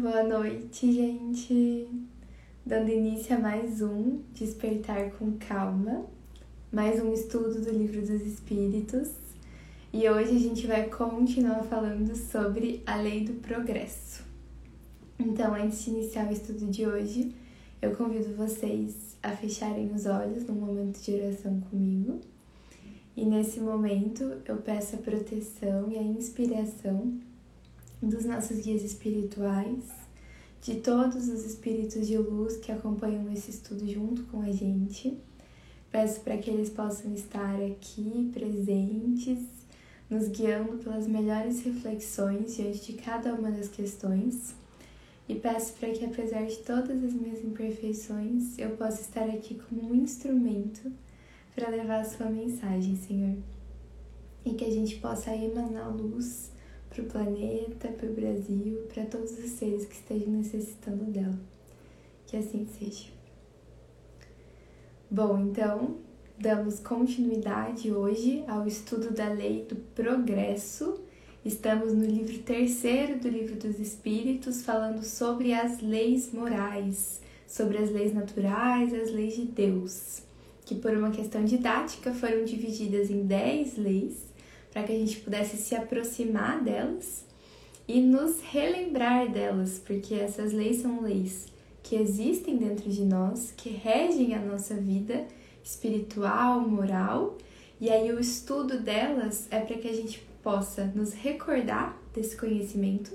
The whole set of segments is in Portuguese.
Boa noite, gente. Dando início a mais um Despertar com Calma, mais um estudo do Livro dos Espíritos. E hoje a gente vai continuar falando sobre a lei do progresso. Então, antes de iniciar o estudo de hoje, eu convido vocês a fecharem os olhos num momento de oração comigo. E nesse momento eu peço a proteção e a inspiração dos nossos guias espirituais, de todos os espíritos de luz que acompanham esse estudo junto com a gente. Peço para que eles possam estar aqui presentes, nos guiando pelas melhores reflexões diante de cada uma das questões. E peço para que, apesar de todas as minhas imperfeições, eu possa estar aqui como um instrumento para levar a sua mensagem, Senhor. E que a gente possa emanar luz para o planeta, para o Brasil, para todos os seres que estejam necessitando dela. Que assim seja. Bom, então, damos continuidade hoje ao estudo da lei do progresso. Estamos no livro terceiro do Livro dos Espíritos, falando sobre as leis morais, sobre as leis naturais, as leis de Deus, que por uma questão didática foram divididas em dez leis para que a gente pudesse se aproximar delas e nos relembrar delas, porque essas leis são leis que existem dentro de nós, que regem a nossa vida espiritual, moral, e aí o estudo delas é para que a gente possa nos recordar desse conhecimento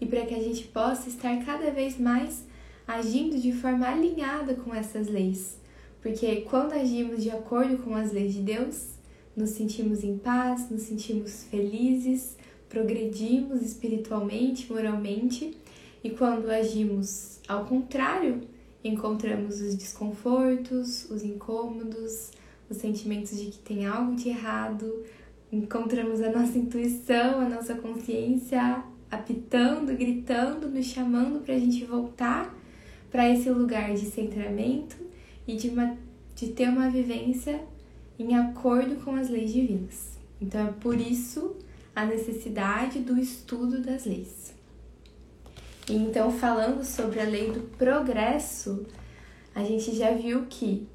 e para que a gente possa estar cada vez mais agindo de forma alinhada com essas leis. Porque quando agimos de acordo com as leis de Deus, nos sentimos em paz, nos sentimos felizes, progredimos espiritualmente, moralmente, e quando agimos ao contrário, encontramos os desconfortos, os incômodos, os sentimentos de que tem algo de errado, encontramos a nossa intuição, a nossa consciência apitando, gritando, nos chamando para a gente voltar para esse lugar de centramento e de, uma, de ter uma vivência em acordo com as leis divinas. Então é por isso a necessidade do estudo das leis. E então, falando sobre a lei do progresso, a gente já viu que,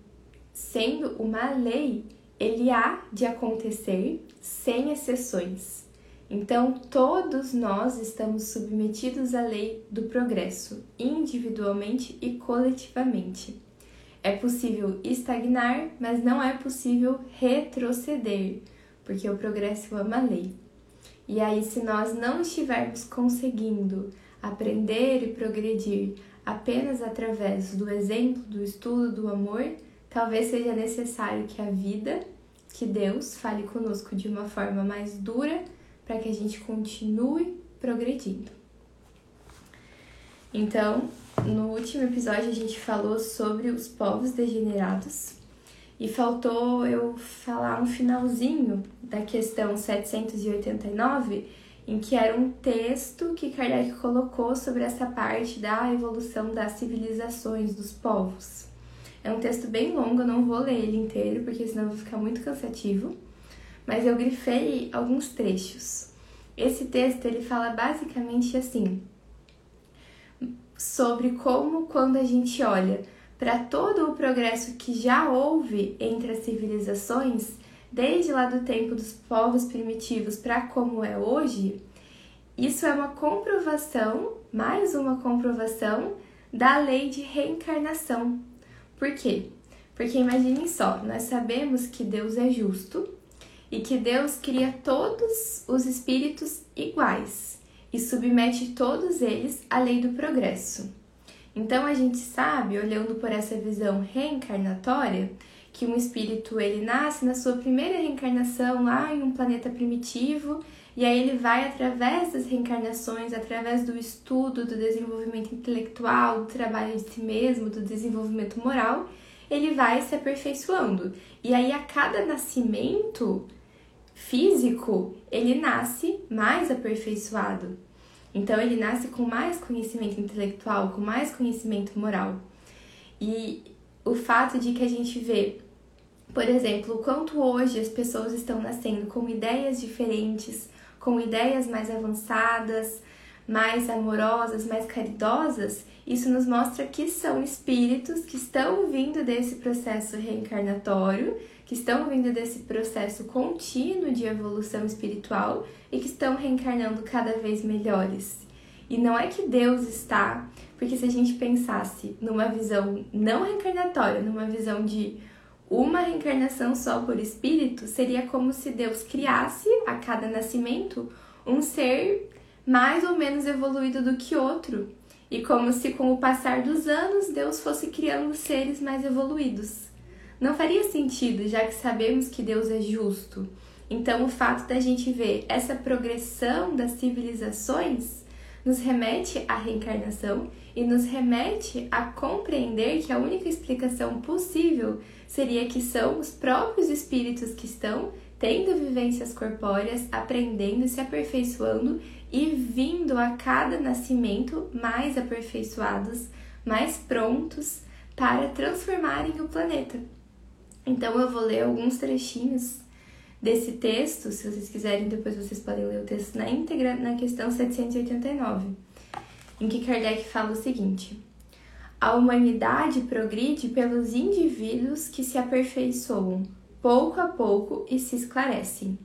sendo uma lei, ele há de acontecer sem exceções. Então, todos nós estamos submetidos à lei do progresso, individualmente e coletivamente. É possível estagnar, mas não é possível retroceder, porque o progresso é uma lei. E aí, se nós não estivermos conseguindo aprender e progredir apenas através do exemplo, do estudo, do amor, talvez seja necessário que a vida, que Deus fale conosco de uma forma mais dura para que a gente continue progredindo. Então, no último episódio a gente falou sobre os povos degenerados e faltou eu falar um finalzinho da questão 789, em que era um texto que Kardec colocou sobre essa parte da evolução das civilizações dos povos. É um texto bem longo, eu não vou ler ele inteiro porque senão vai ficar muito cansativo, mas eu grifei alguns trechos. Esse texto ele fala basicamente assim: sobre como, quando a gente olha para todo o progresso que já houve entre as civilizações, desde lá do tempo dos povos primitivos para como é hoje, isso é uma comprovação, mais uma comprovação da lei de reencarnação. Por quê? Porque imaginem só, nós sabemos que Deus é justo e que Deus cria todos os espíritos iguais e submete todos eles à lei do progresso. Então a gente sabe, olhando por essa visão reencarnatória, que um espírito ele nasce na sua primeira reencarnação lá em um planeta primitivo e aí ele vai através das reencarnações, através do estudo, do desenvolvimento intelectual, do trabalho de si mesmo, do desenvolvimento moral, ele vai se aperfeiçoando. E aí a cada nascimento físico, ele nasce mais aperfeiçoado. Então ele nasce com mais conhecimento intelectual, com mais conhecimento moral. E o fato de que a gente vê, por exemplo, o quanto hoje as pessoas estão nascendo com ideias diferentes, com ideias mais avançadas, mais amorosas, mais caridosas, isso nos mostra que são espíritos que estão vindo desse processo reencarnatório, que estão vindo desse processo contínuo de evolução espiritual e que estão reencarnando cada vez melhores. E não é que Deus está, porque se a gente pensasse numa visão não reencarnatória, numa visão de uma reencarnação só por espírito, seria como se Deus criasse a cada nascimento um ser mais ou menos evoluído do que outro. E como se com o passar dos anos Deus fosse criando seres mais evoluídos. Não faria sentido, já que sabemos que Deus é justo. Então, o fato da gente ver essa progressão das civilizações nos remete à reencarnação e nos remete a compreender que a única explicação possível seria que são os próprios espíritos que estão tendo vivências corpóreas, aprendendo, se aperfeiçoando e vindo a cada nascimento mais aperfeiçoados, mais prontos para transformarem o planeta. Então eu vou ler alguns trechinhos desse texto, se vocês quiserem, depois vocês podem ler o texto na íntegra, na questão 789, em que Kardec fala o seguinte: A humanidade progride pelos indivíduos que se aperfeiçoam pouco a pouco e se esclarecem.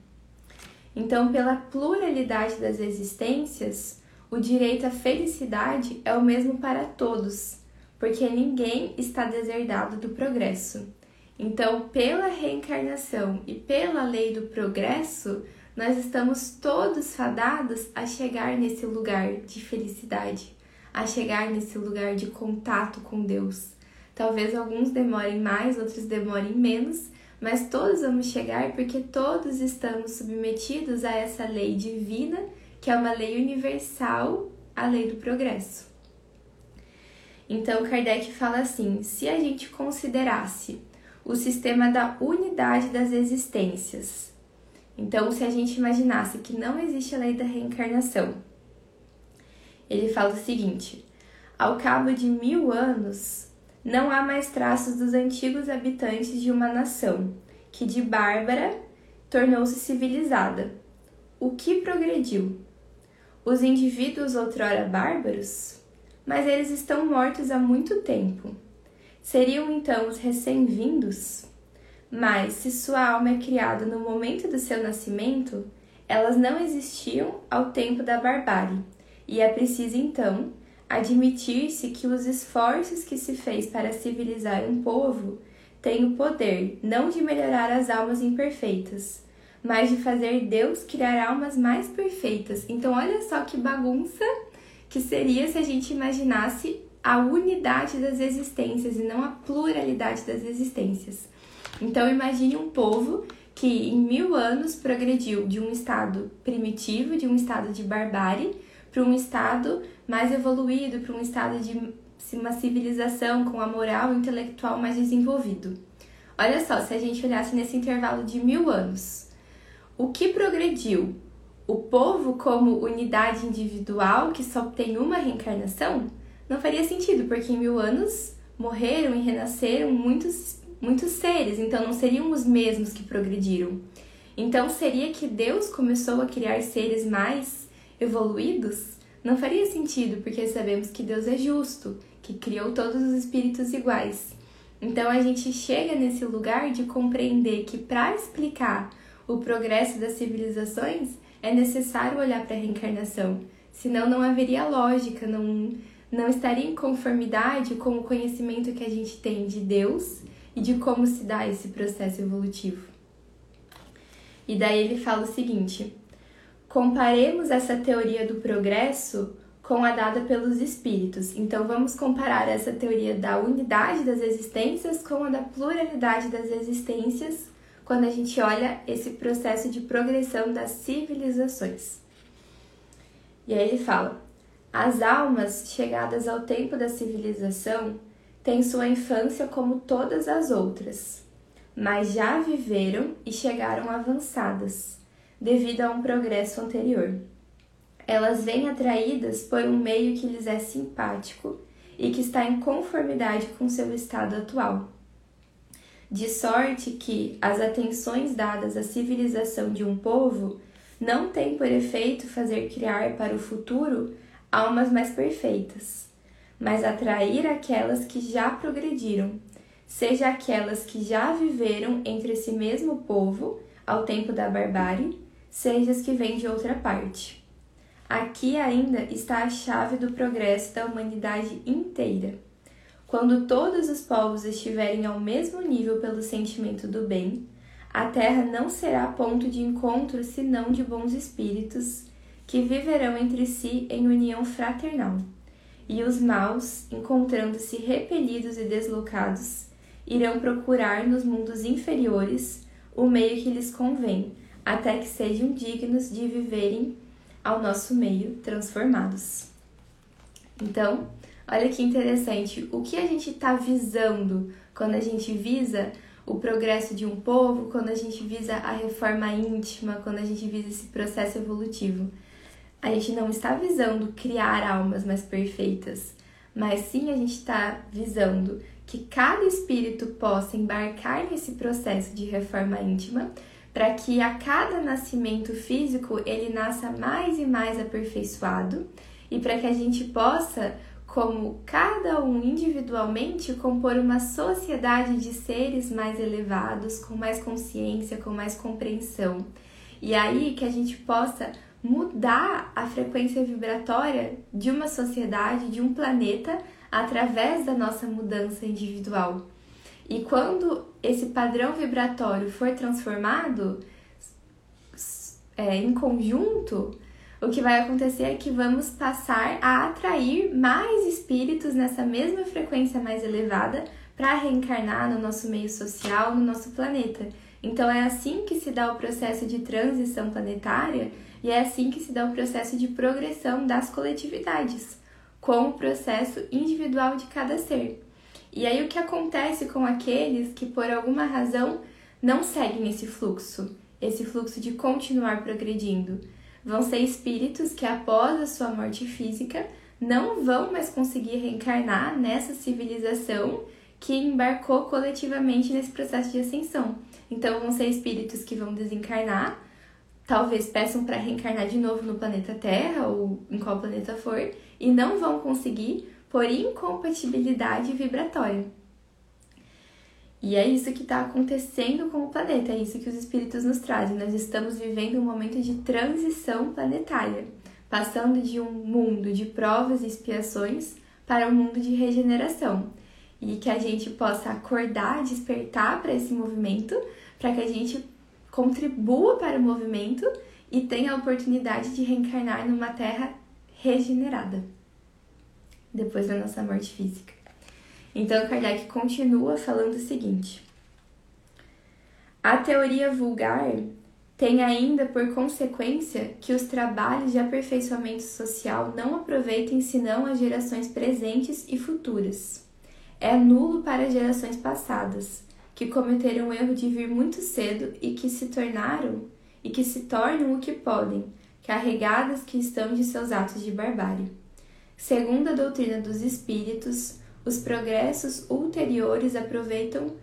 Então, pela pluralidade das existências, o direito à felicidade é o mesmo para todos, porque ninguém está deserdado do progresso. Então, pela reencarnação e pela lei do progresso, nós estamos todos fadados a chegar nesse lugar de felicidade, a chegar nesse lugar de contato com Deus. Talvez alguns demorem mais, outros demorem menos, mas todos vamos chegar porque todos estamos submetidos a essa lei divina, que é uma lei universal, a lei do progresso. Então Kardec fala assim: se a gente considerasse o sistema da unidade das existências, então se a gente imaginasse que não existe a lei da reencarnação, ele fala o seguinte: ao cabo de mil anos, não há mais traços dos antigos habitantes de uma nação, que de bárbara tornou-se civilizada. O que progrediu? Os indivíduos outrora bárbaros? Mas eles estão mortos há muito tempo. Seriam então os recém-vindos? Mas, se sua alma é criada no momento do seu nascimento, elas não existiam ao tempo da barbárie, e é preciso então admitir-se que os esforços que se fez para civilizar um povo têm o poder não de melhorar as almas imperfeitas, mas de fazer Deus criar almas mais perfeitas. Então, olha só que bagunça que seria se a gente imaginasse a unidade das existências e não a pluralidade das existências. Então, imagine um povo que em mil anos progrediu de um estado primitivo, de um estado de barbárie, para um estado mais evoluído, para um estado de uma civilização com a moral intelectual mais desenvolvido. Olha só, se a gente olhasse nesse intervalo de mil anos, o que progrediu? O povo como unidade individual que só tem uma reencarnação? Não faria sentido, porque em mil anos morreram e renasceram muitos, muitos seres, então não seriam os mesmos que progrediram. Então seria que Deus começou a criar seres mais evoluídos, não faria sentido, porque sabemos que Deus é justo, que criou todos os espíritos iguais. Então a gente chega nesse lugar de compreender que para explicar o progresso das civilizações é necessário olhar para a reencarnação, senão não haveria lógica, não, não estaria em conformidade com o conhecimento que a gente tem de Deus e de como se dá esse processo evolutivo. E daí ele fala o seguinte: Comparemos essa teoria do progresso com a dada pelos espíritos. Então, vamos comparar essa teoria da unidade das existências com a da pluralidade das existências quando a gente olha esse processo de progressão das civilizações. E aí ele fala: as almas chegadas ao tempo da civilização têm sua infância como todas as outras, mas já viveram e chegaram avançadas devido a um progresso anterior. Elas vêm atraídas por um meio que lhes é simpático e que está em conformidade com seu estado atual. De sorte que as atenções dadas à civilização de um povo não têm por efeito fazer criar para o futuro almas mais perfeitas, mas atrair aquelas que já progrediram, seja aquelas que já viveram entre esse mesmo povo ao tempo da barbárie, seja as que vêm de outra parte. Aqui ainda está a chave do progresso da humanidade inteira. Quando todos os povos estiverem ao mesmo nível pelo sentimento do bem, a terra não será ponto de encontro senão de bons espíritos que viverão entre si em união fraternal. E os maus, encontrando-se repelidos e deslocados, irão procurar nos mundos inferiores o meio que lhes convém, até que sejam dignos de viverem ao nosso meio transformados. Então, olha que interessante, o que a gente está visando quando a gente visa o progresso de um povo, quando a gente visa a reforma íntima, quando a gente visa esse processo evolutivo. A gente não está visando criar almas mais perfeitas, mas sim a gente está visando que cada espírito possa embarcar nesse processo de reforma íntima para que a cada nascimento físico ele nasça mais e mais aperfeiçoado e para que a gente possa, como cada um individualmente, compor uma sociedade de seres mais elevados, com mais consciência, com mais compreensão. E aí que a gente possa mudar a frequência vibratória de uma sociedade, de um planeta, através da nossa mudança individual. E quando esse padrão vibratório for transformado é, em conjunto, o que vai acontecer é que vamos passar a atrair mais espíritos nessa mesma frequência mais elevada para reencarnar no nosso meio social, no nosso planeta. Então é assim que se dá o processo de transição planetária e é assim que se dá o processo de progressão das coletividades, com o processo individual de cada ser. E aí o que acontece com aqueles que por alguma razão não seguem esse fluxo, esse fluxo de continuar progredindo? Vão ser espíritos que após a sua morte física não vão mais conseguir reencarnar nessa civilização que embarcou coletivamente nesse processo de ascensão. Então vão ser espíritos que vão desencarnar, talvez peçam para reencarnar de novo no planeta Terra ou em qual planeta for, e não vão conseguir por incompatibilidade vibratória. E é isso que está acontecendo com o planeta, é isso que os espíritos nos trazem. Nós estamos vivendo um momento de transição planetária, passando de um mundo de provas e expiações para um mundo de regeneração. E que a gente possa acordar, despertar para esse movimento, para que a gente contribua para o movimento e tenha a oportunidade de reencarnar numa terra regenerada depois da nossa morte física. Então, Kardec continua falando o seguinte: A teoria vulgar tem ainda por consequência que os trabalhos de aperfeiçoamento social não aproveitem senão as gerações presentes e futuras. É nulo para gerações passadas, que cometeram o erro de vir muito cedo e que se tornaram e que se tornam o que podem, carregadas que estão de seus atos de barbárie. Segundo a doutrina dos espíritos, os progressos ulteriores aproveitam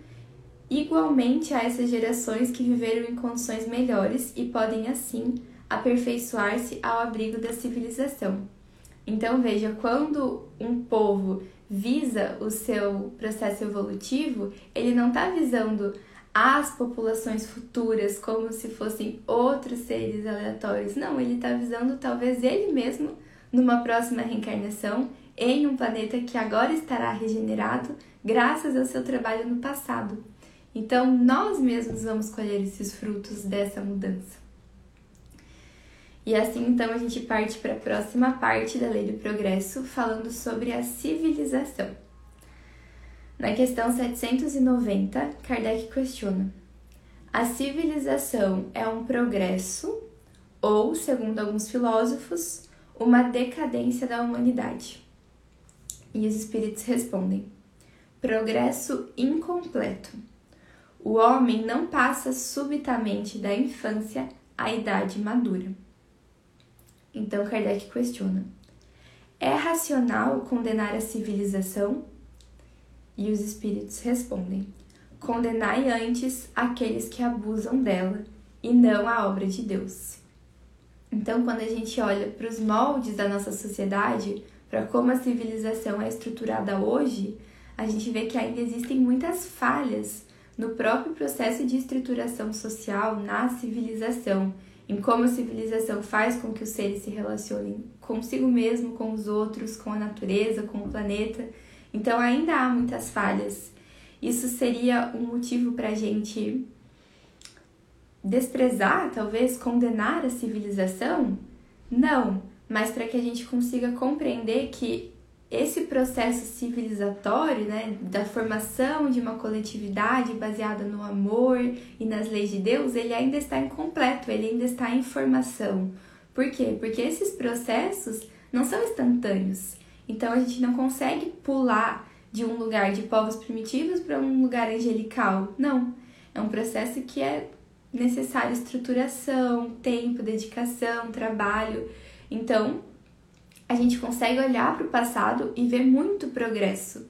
igualmente a essas gerações que viveram em condições melhores e podem assim aperfeiçoar-se ao abrigo da civilização. Então veja, quando um povo visa o seu processo evolutivo, ele não está visando as populações futuras como se fossem outros seres aleatórios. Não, ele está visando talvez ele mesmo numa próxima reencarnação em um planeta que agora estará regenerado graças ao seu trabalho no passado. Então, nós mesmos vamos colher esses frutos dessa mudança. E assim, então, a gente parte para a próxima parte da Lei do Progresso, falando sobre a civilização. Na questão 790, Kardec questiona: a civilização é um progresso ou, segundo alguns filósofos, uma decadência da humanidade. E os espíritos respondem: progresso incompleto. O homem não passa subitamente da infância à idade madura. Então Kardec questiona: é racional condenar a civilização? E os espíritos respondem: condenai antes aqueles que abusam dela e não a obra de Deus. Então, quando a gente olha para os moldes da nossa sociedade, para como a civilização é estruturada hoje, a gente vê que ainda existem muitas falhas no próprio processo de estruturação social, na civilização, em como a civilização faz com que os seres se relacionem consigo mesmo, com os outros, com a natureza, com o planeta. Então ainda há muitas falhas. Isso seria um motivo para a gente desprezar, talvez condenar a civilização? Não, mas para que a gente consiga compreender que esse processo civilizatório, né, da formação de uma coletividade baseada no amor e nas leis de Deus, ele ainda está incompleto, ele ainda está em formação. Por quê? Porque esses processos não são instantâneos. Então a gente não consegue pular de um lugar de povos primitivos para um lugar angelical. Não. É um processo que é necessário estruturação, tempo, dedicação, trabalho. Então, a gente consegue olhar para o passado e ver muito progresso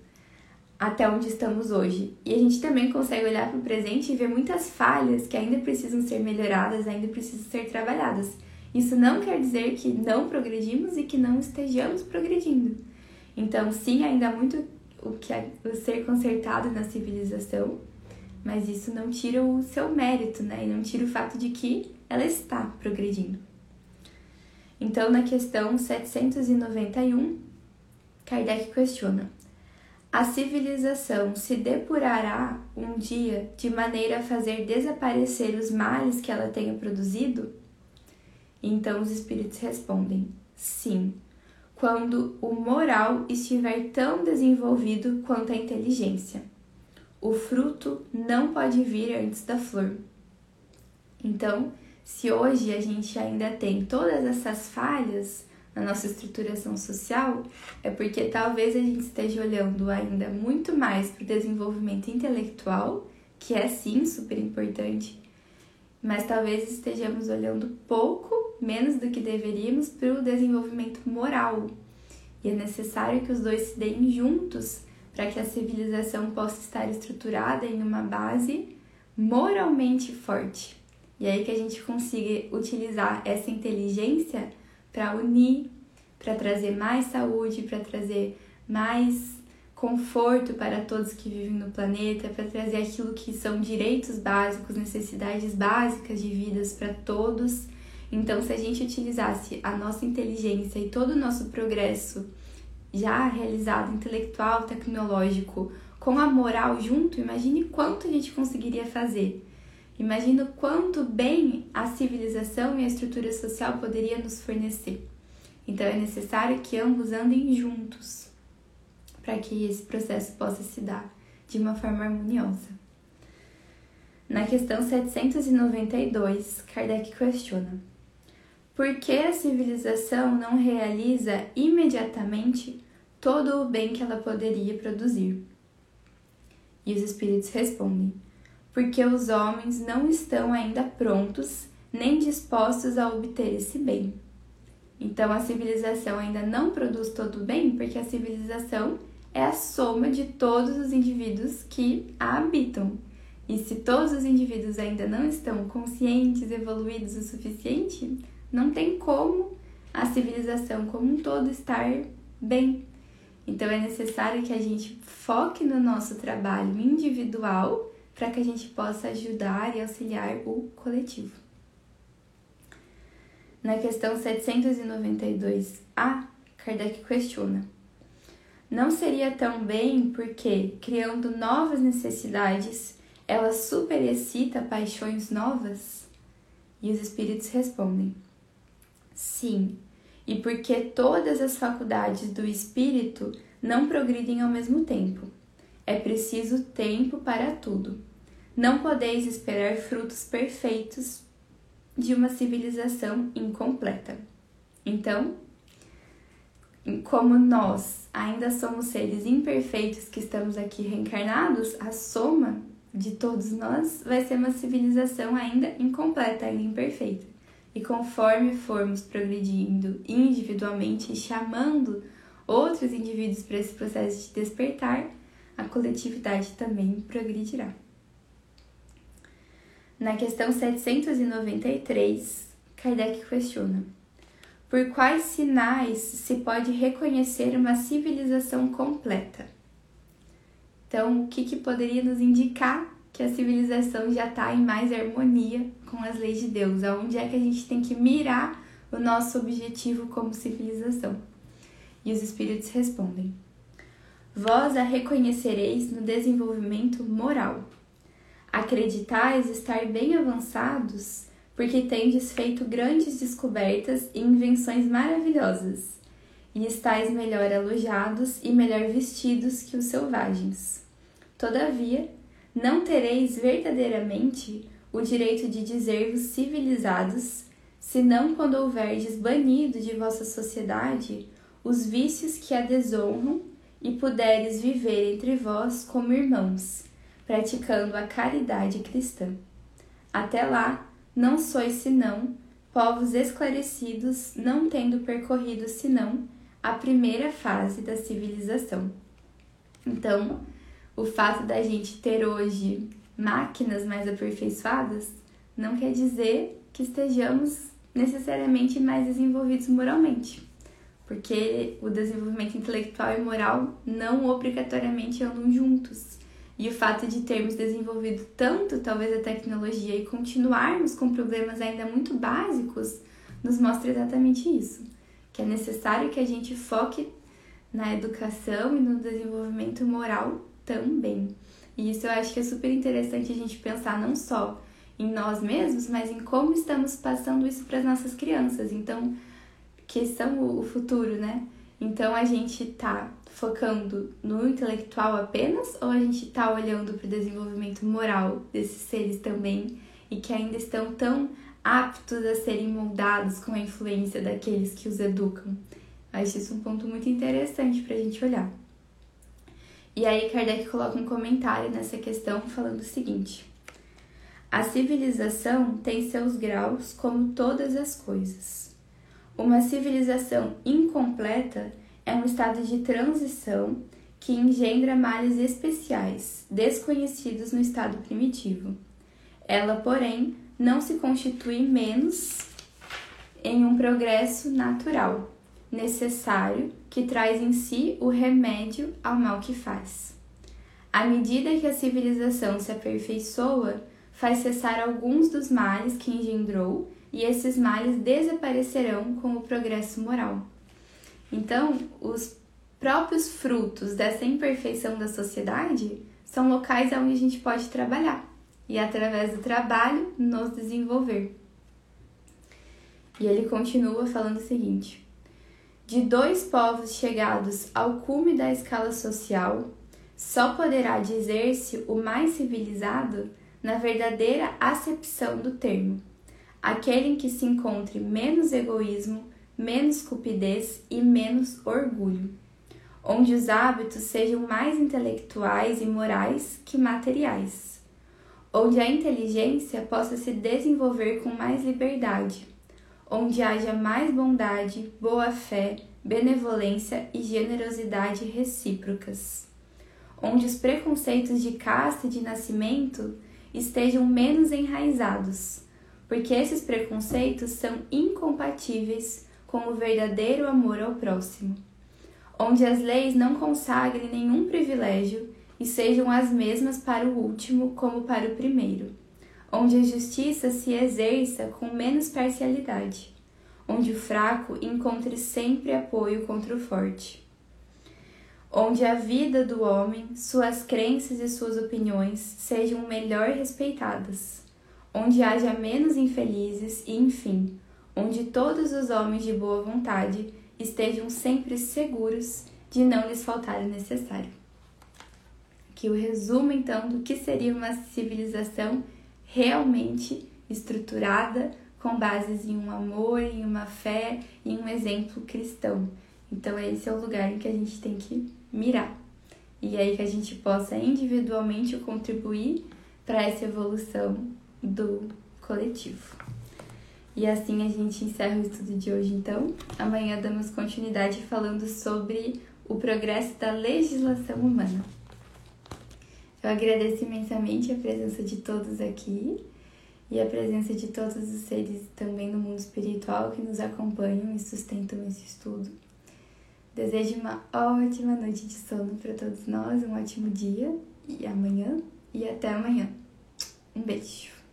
até onde estamos hoje. E a gente também consegue olhar para o presente e ver muitas falhas que ainda precisam ser melhoradas, ainda precisam ser trabalhadas. Isso não quer dizer que não progredimos e que não estejamos progredindo. Então, sim, ainda há muito o que é o ser consertado na civilização, mas isso não tira o seu mérito, né? E não tira o fato de que ela está progredindo. Então, na questão 791, Kardec questiona: a civilização se depurará um dia de maneira a fazer desaparecer os males que ela tenha produzido? Então os espíritos respondem: sim, quando o moral estiver tão desenvolvido quanto a inteligência. O fruto não pode vir antes da flor. Então, se hoje a gente ainda tem todas essas falhas na nossa estruturação social, é porque talvez a gente esteja olhando ainda muito mais para o desenvolvimento intelectual, que é sim super importante, mas talvez estejamos olhando pouco menos do que deveríamos para o desenvolvimento moral. E é necessário que os dois se deem juntos para que a civilização possa estar estruturada em uma base moralmente forte. E aí que a gente consiga utilizar essa inteligência para unir, para trazer mais saúde, para trazer mais conforto para todos que vivem no planeta, para trazer aquilo que são direitos básicos, necessidades básicas de vidas para todos. Então, se a gente utilizasse a nossa inteligência e todo o nosso progresso já realizado intelectual, tecnológico, com a moral junto, imagine quanto a gente conseguiria fazer. Imagina quanto bem a civilização e a estrutura social poderia nos fornecer. Então é necessário que ambos andem juntos para que esse processo possa se dar de uma forma harmoniosa. Na questão 792, Kardec questiona: por que a civilização não realiza imediatamente todo o bem que ela poderia produzir? E os espíritos respondem: porque os homens não estão ainda prontos nem dispostos a obter esse bem. Então a civilização ainda não produz todo o bem, porque a civilização é a soma de todos os indivíduos que a habitam. E se todos os indivíduos ainda não estão conscientes, evoluídos o suficiente, não tem como a civilização como um todo estar bem. Então é necessário que a gente foque no nosso trabalho individual para que a gente possa ajudar e auxiliar o coletivo. Na questão 792A, Kardec questiona: Não seria tão bem porque, criando novas necessidades, ela superexcita paixões novas? E os espíritos respondem: Sim, e porque todas as faculdades do espírito não progridem ao mesmo tempo é preciso tempo para tudo. Não podeis esperar frutos perfeitos de uma civilização incompleta. Então, como nós ainda somos seres imperfeitos que estamos aqui reencarnados, a soma de todos nós vai ser uma civilização ainda incompleta, ainda imperfeita. E conforme formos progredindo individualmente e chamando outros indivíduos para esse processo de despertar, a coletividade também progredirá. Na questão 793, Kardec questiona: por quais sinais se pode reconhecer uma civilização completa? Então, o que, que poderia nos indicar que a civilização já está em mais harmonia com as leis de Deus? Aonde é que a gente tem que mirar o nosso objetivo como civilização? E os espíritos respondem: Vós a reconhecereis no desenvolvimento moral. Acreditais estar bem avançados porque tendes feito grandes descobertas e invenções maravilhosas, e estáis melhor alojados e melhor vestidos que os selvagens. Todavia, não tereis verdadeiramente o direito de dizer-vos civilizados, senão quando houverdes banido de vossa sociedade os vícios que a desonram e puderes viver entre vós como irmãos, praticando a caridade cristã. Até lá, não sois senão povos esclarecidos, não tendo percorrido senão a primeira fase da civilização. Então, o fato da gente ter hoje máquinas mais aperfeiçoadas não quer dizer que estejamos necessariamente mais desenvolvidos moralmente, porque o desenvolvimento intelectual e moral não obrigatoriamente andam juntos. E o fato de termos desenvolvido tanto, talvez, a tecnologia e continuarmos com problemas ainda muito básicos, nos mostra exatamente isso: que é necessário que a gente foque na educação e no desenvolvimento moral também. E isso eu acho que é super interessante a gente pensar não só em nós mesmos, mas em como estamos passando isso para as nossas crianças. Então, que são o futuro, né? Então a gente tá focando no intelectual apenas ou a gente tá olhando para o desenvolvimento moral desses seres também e que ainda estão tão aptos a serem moldados com a influência daqueles que os educam? Acho isso um ponto muito interessante para a gente olhar. E aí Kardec coloca um comentário nessa questão falando o seguinte: A civilização tem seus graus como todas as coisas. Uma civilização incompleta é um estado de transição que engendra males especiais, desconhecidos no estado primitivo. Ela, porém, não se constitui menos em um progresso natural, necessário, que traz em si o remédio ao mal que faz. À medida que a civilização se aperfeiçoa, faz cessar alguns dos males que engendrou e esses males desaparecerão com o progresso moral. Então, os próprios frutos dessa imperfeição da sociedade são locais onde a gente pode trabalhar e, através do trabalho, nos desenvolver. E ele continua falando o seguinte: de dois povos chegados ao cume da escala social, só poderá dizer-se o mais civilizado na verdadeira acepção do termo aquele em que se encontre menos egoísmo, menos cupidez e menos orgulho, onde os hábitos sejam mais intelectuais e morais que materiais, onde a inteligência possa se desenvolver com mais liberdade, onde haja mais bondade, boa-fé, benevolência e generosidade recíprocas, onde os preconceitos de casta e de nascimento estejam menos enraizados porque esses preconceitos são incompatíveis com o verdadeiro amor ao próximo, onde as leis não consagrem nenhum privilégio e sejam as mesmas para o último como para o primeiro, onde a justiça se exerça com menos parcialidade, onde o fraco encontre sempre apoio contra o forte, onde a vida do homem, suas crenças e suas opiniões sejam melhor respeitadas onde haja menos infelizes e, enfim, onde todos os homens de boa vontade estejam sempre seguros de não lhes faltar o necessário. Que o resumo então do que seria uma civilização realmente estruturada com bases em um amor, em uma fé, em um exemplo cristão. Então esse é o lugar em que a gente tem que mirar. E aí que a gente possa individualmente contribuir para essa evolução do coletivo. E assim a gente encerra o estudo de hoje, então. Amanhã damos continuidade falando sobre o progresso da legislação humana. Eu agradeço imensamente a presença de todos aqui e a presença de todos os seres também no mundo espiritual que nos acompanham e sustentam esse estudo. Desejo uma ótima noite de sono para todos nós, um ótimo dia e amanhã e até amanhã. Um beijo.